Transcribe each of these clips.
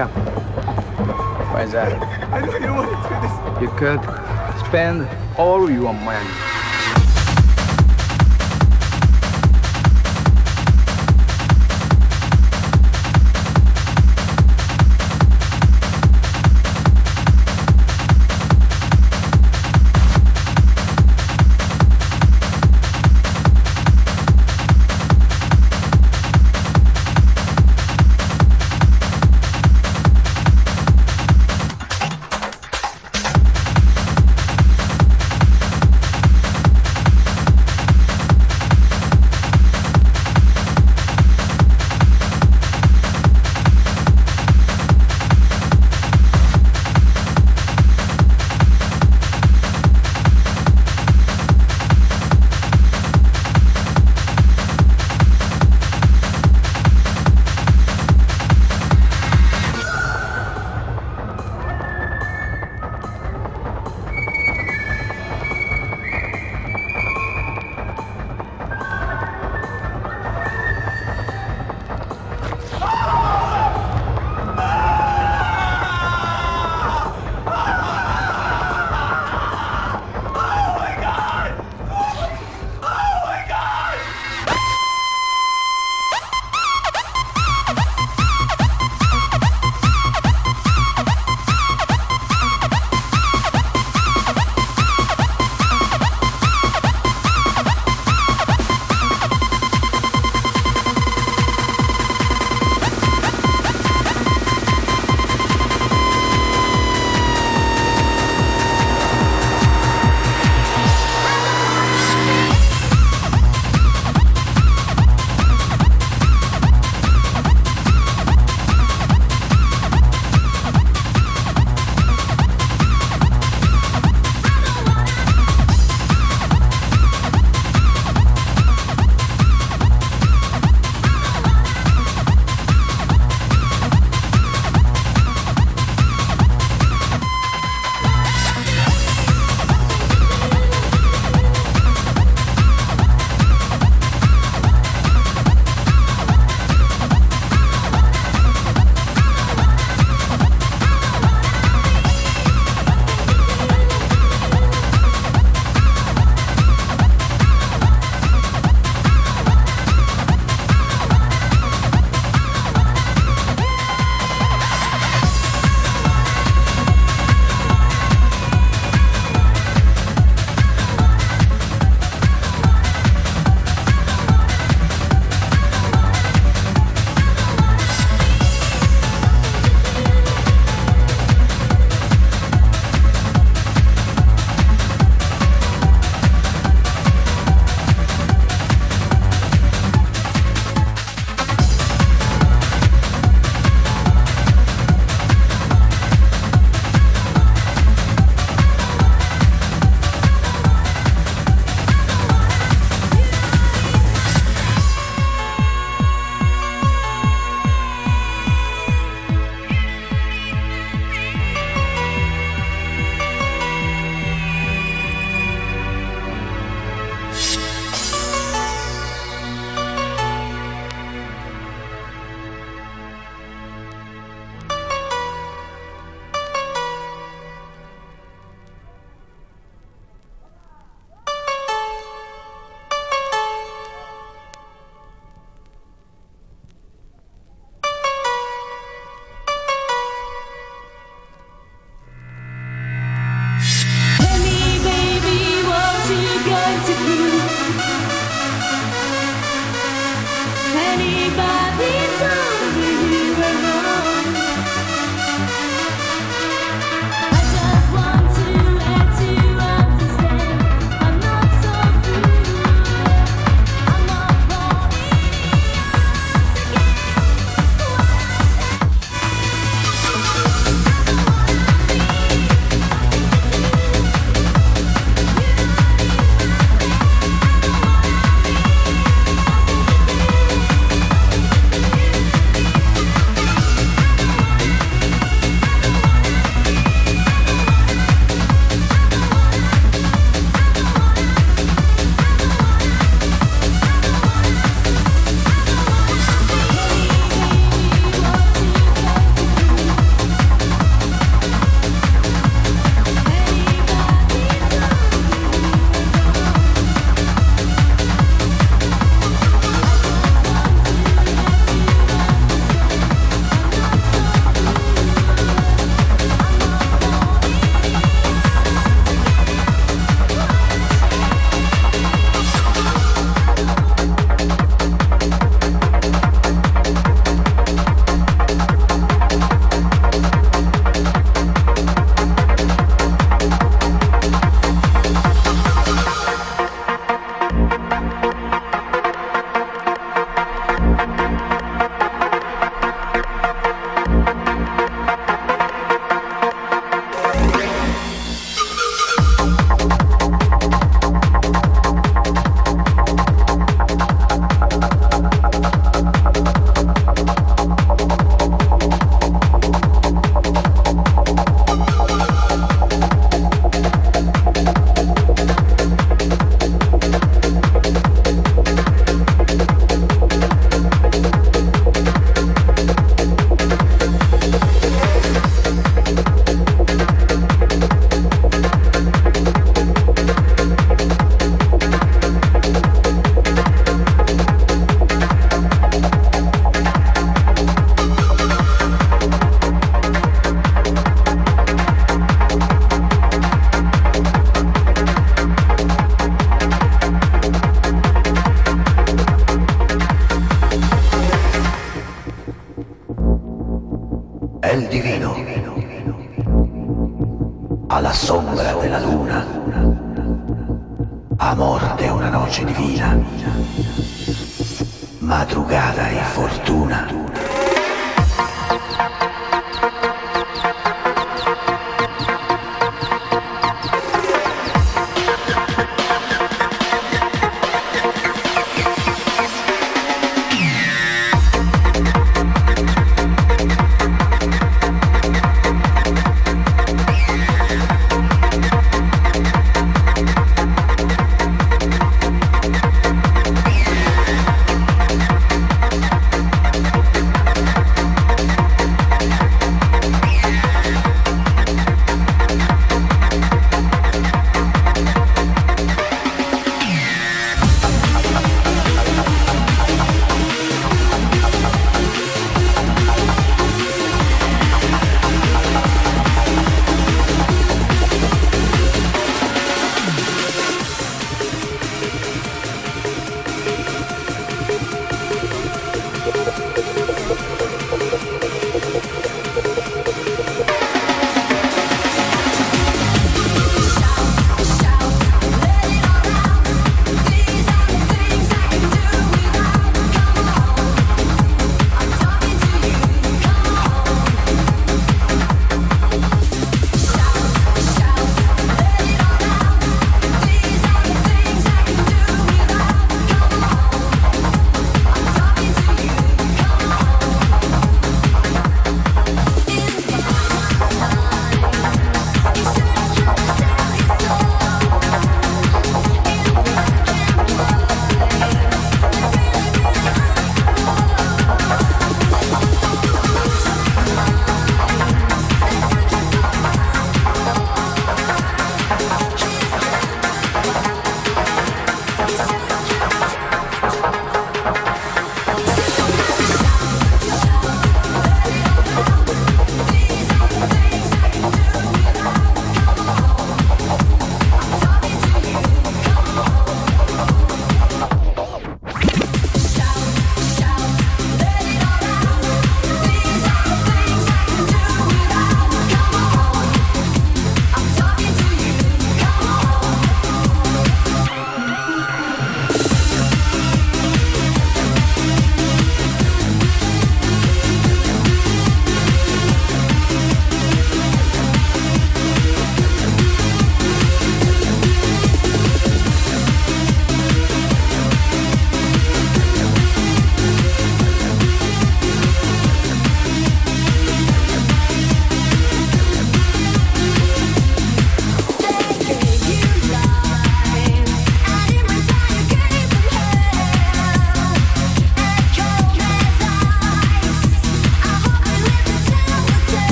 Yeah. Why is that? I know you want to do this. You could spend all your money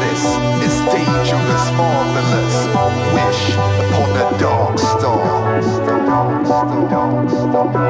this is dangerous, marvelous. Wish upon a dark star. Upon a dark star.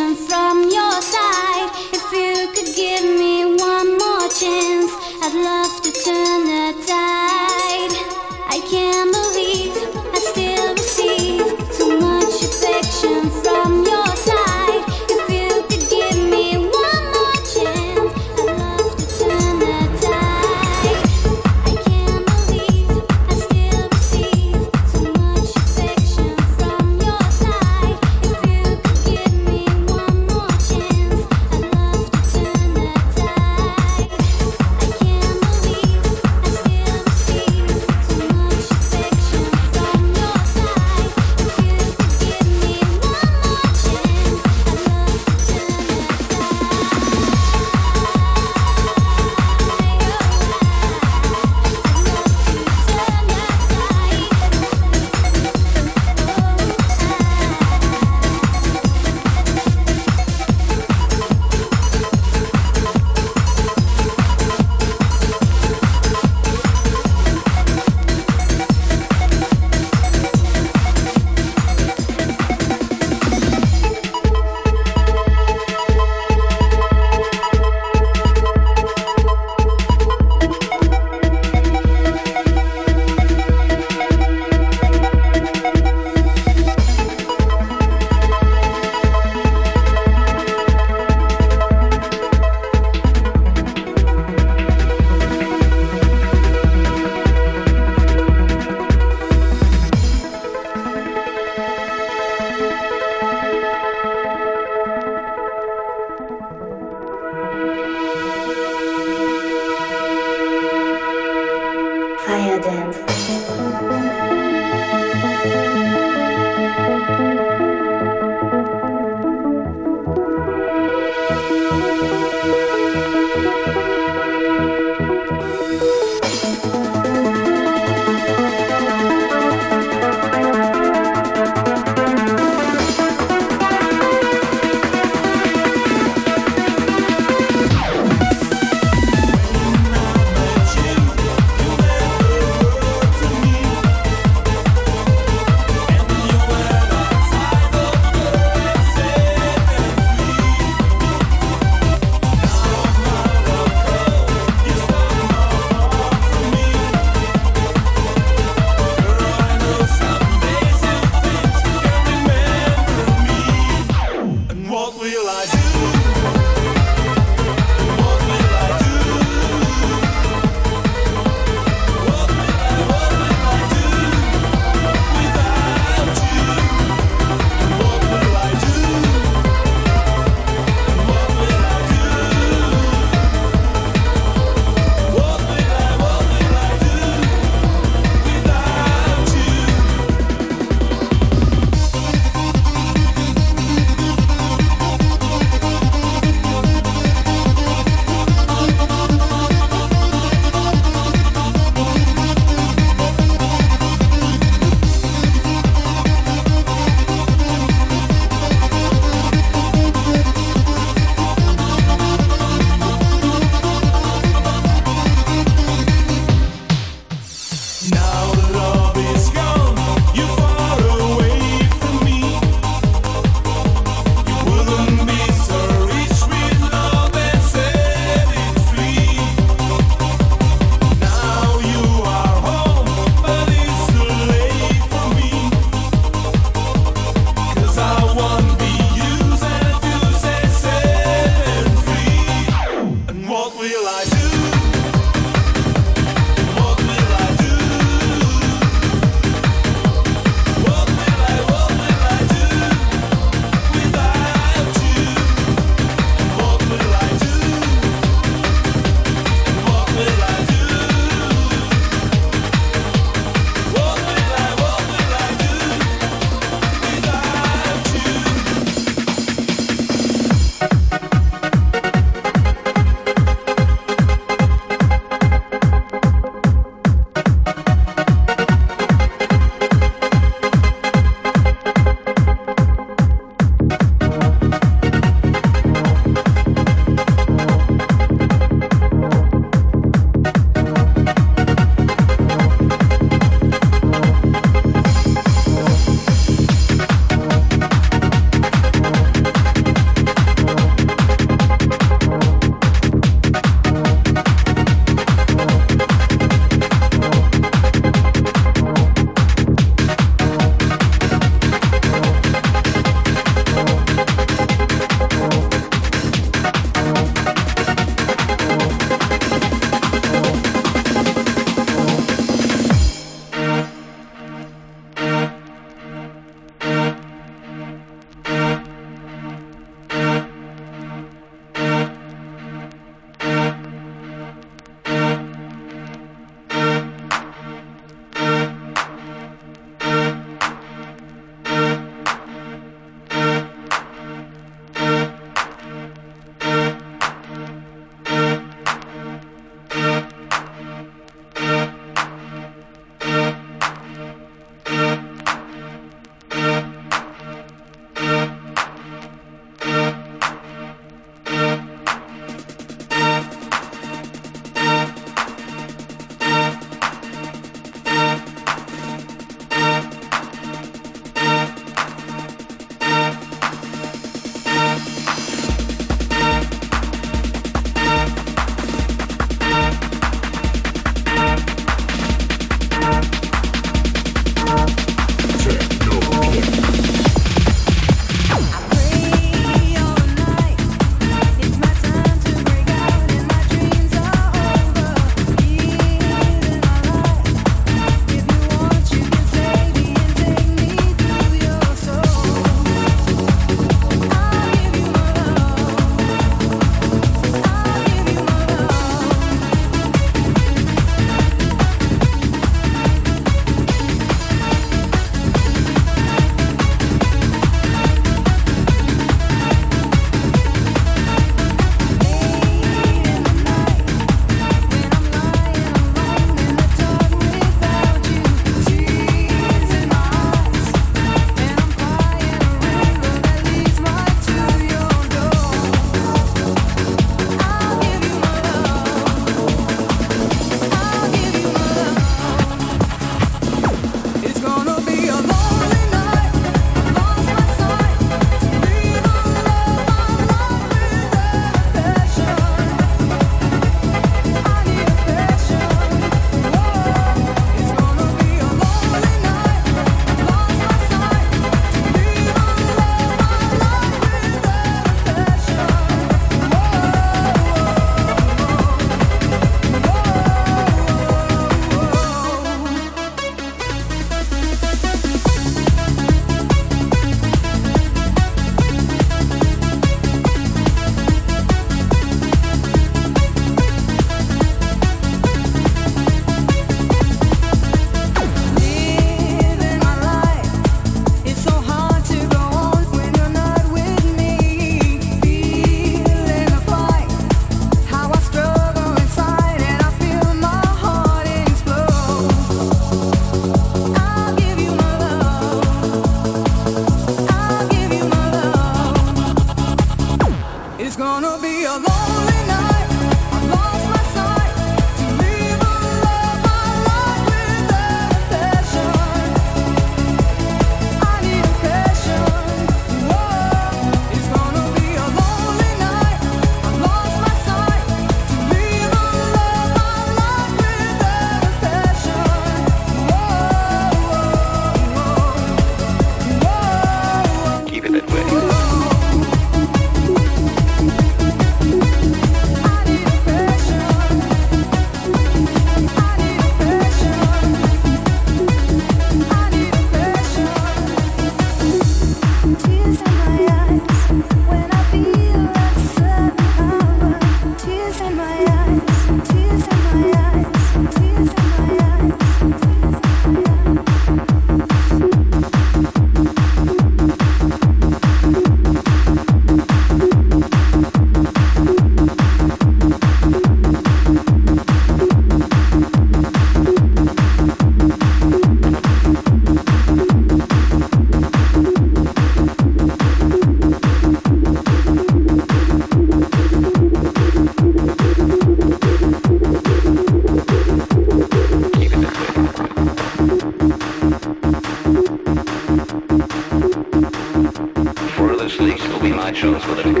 Continue the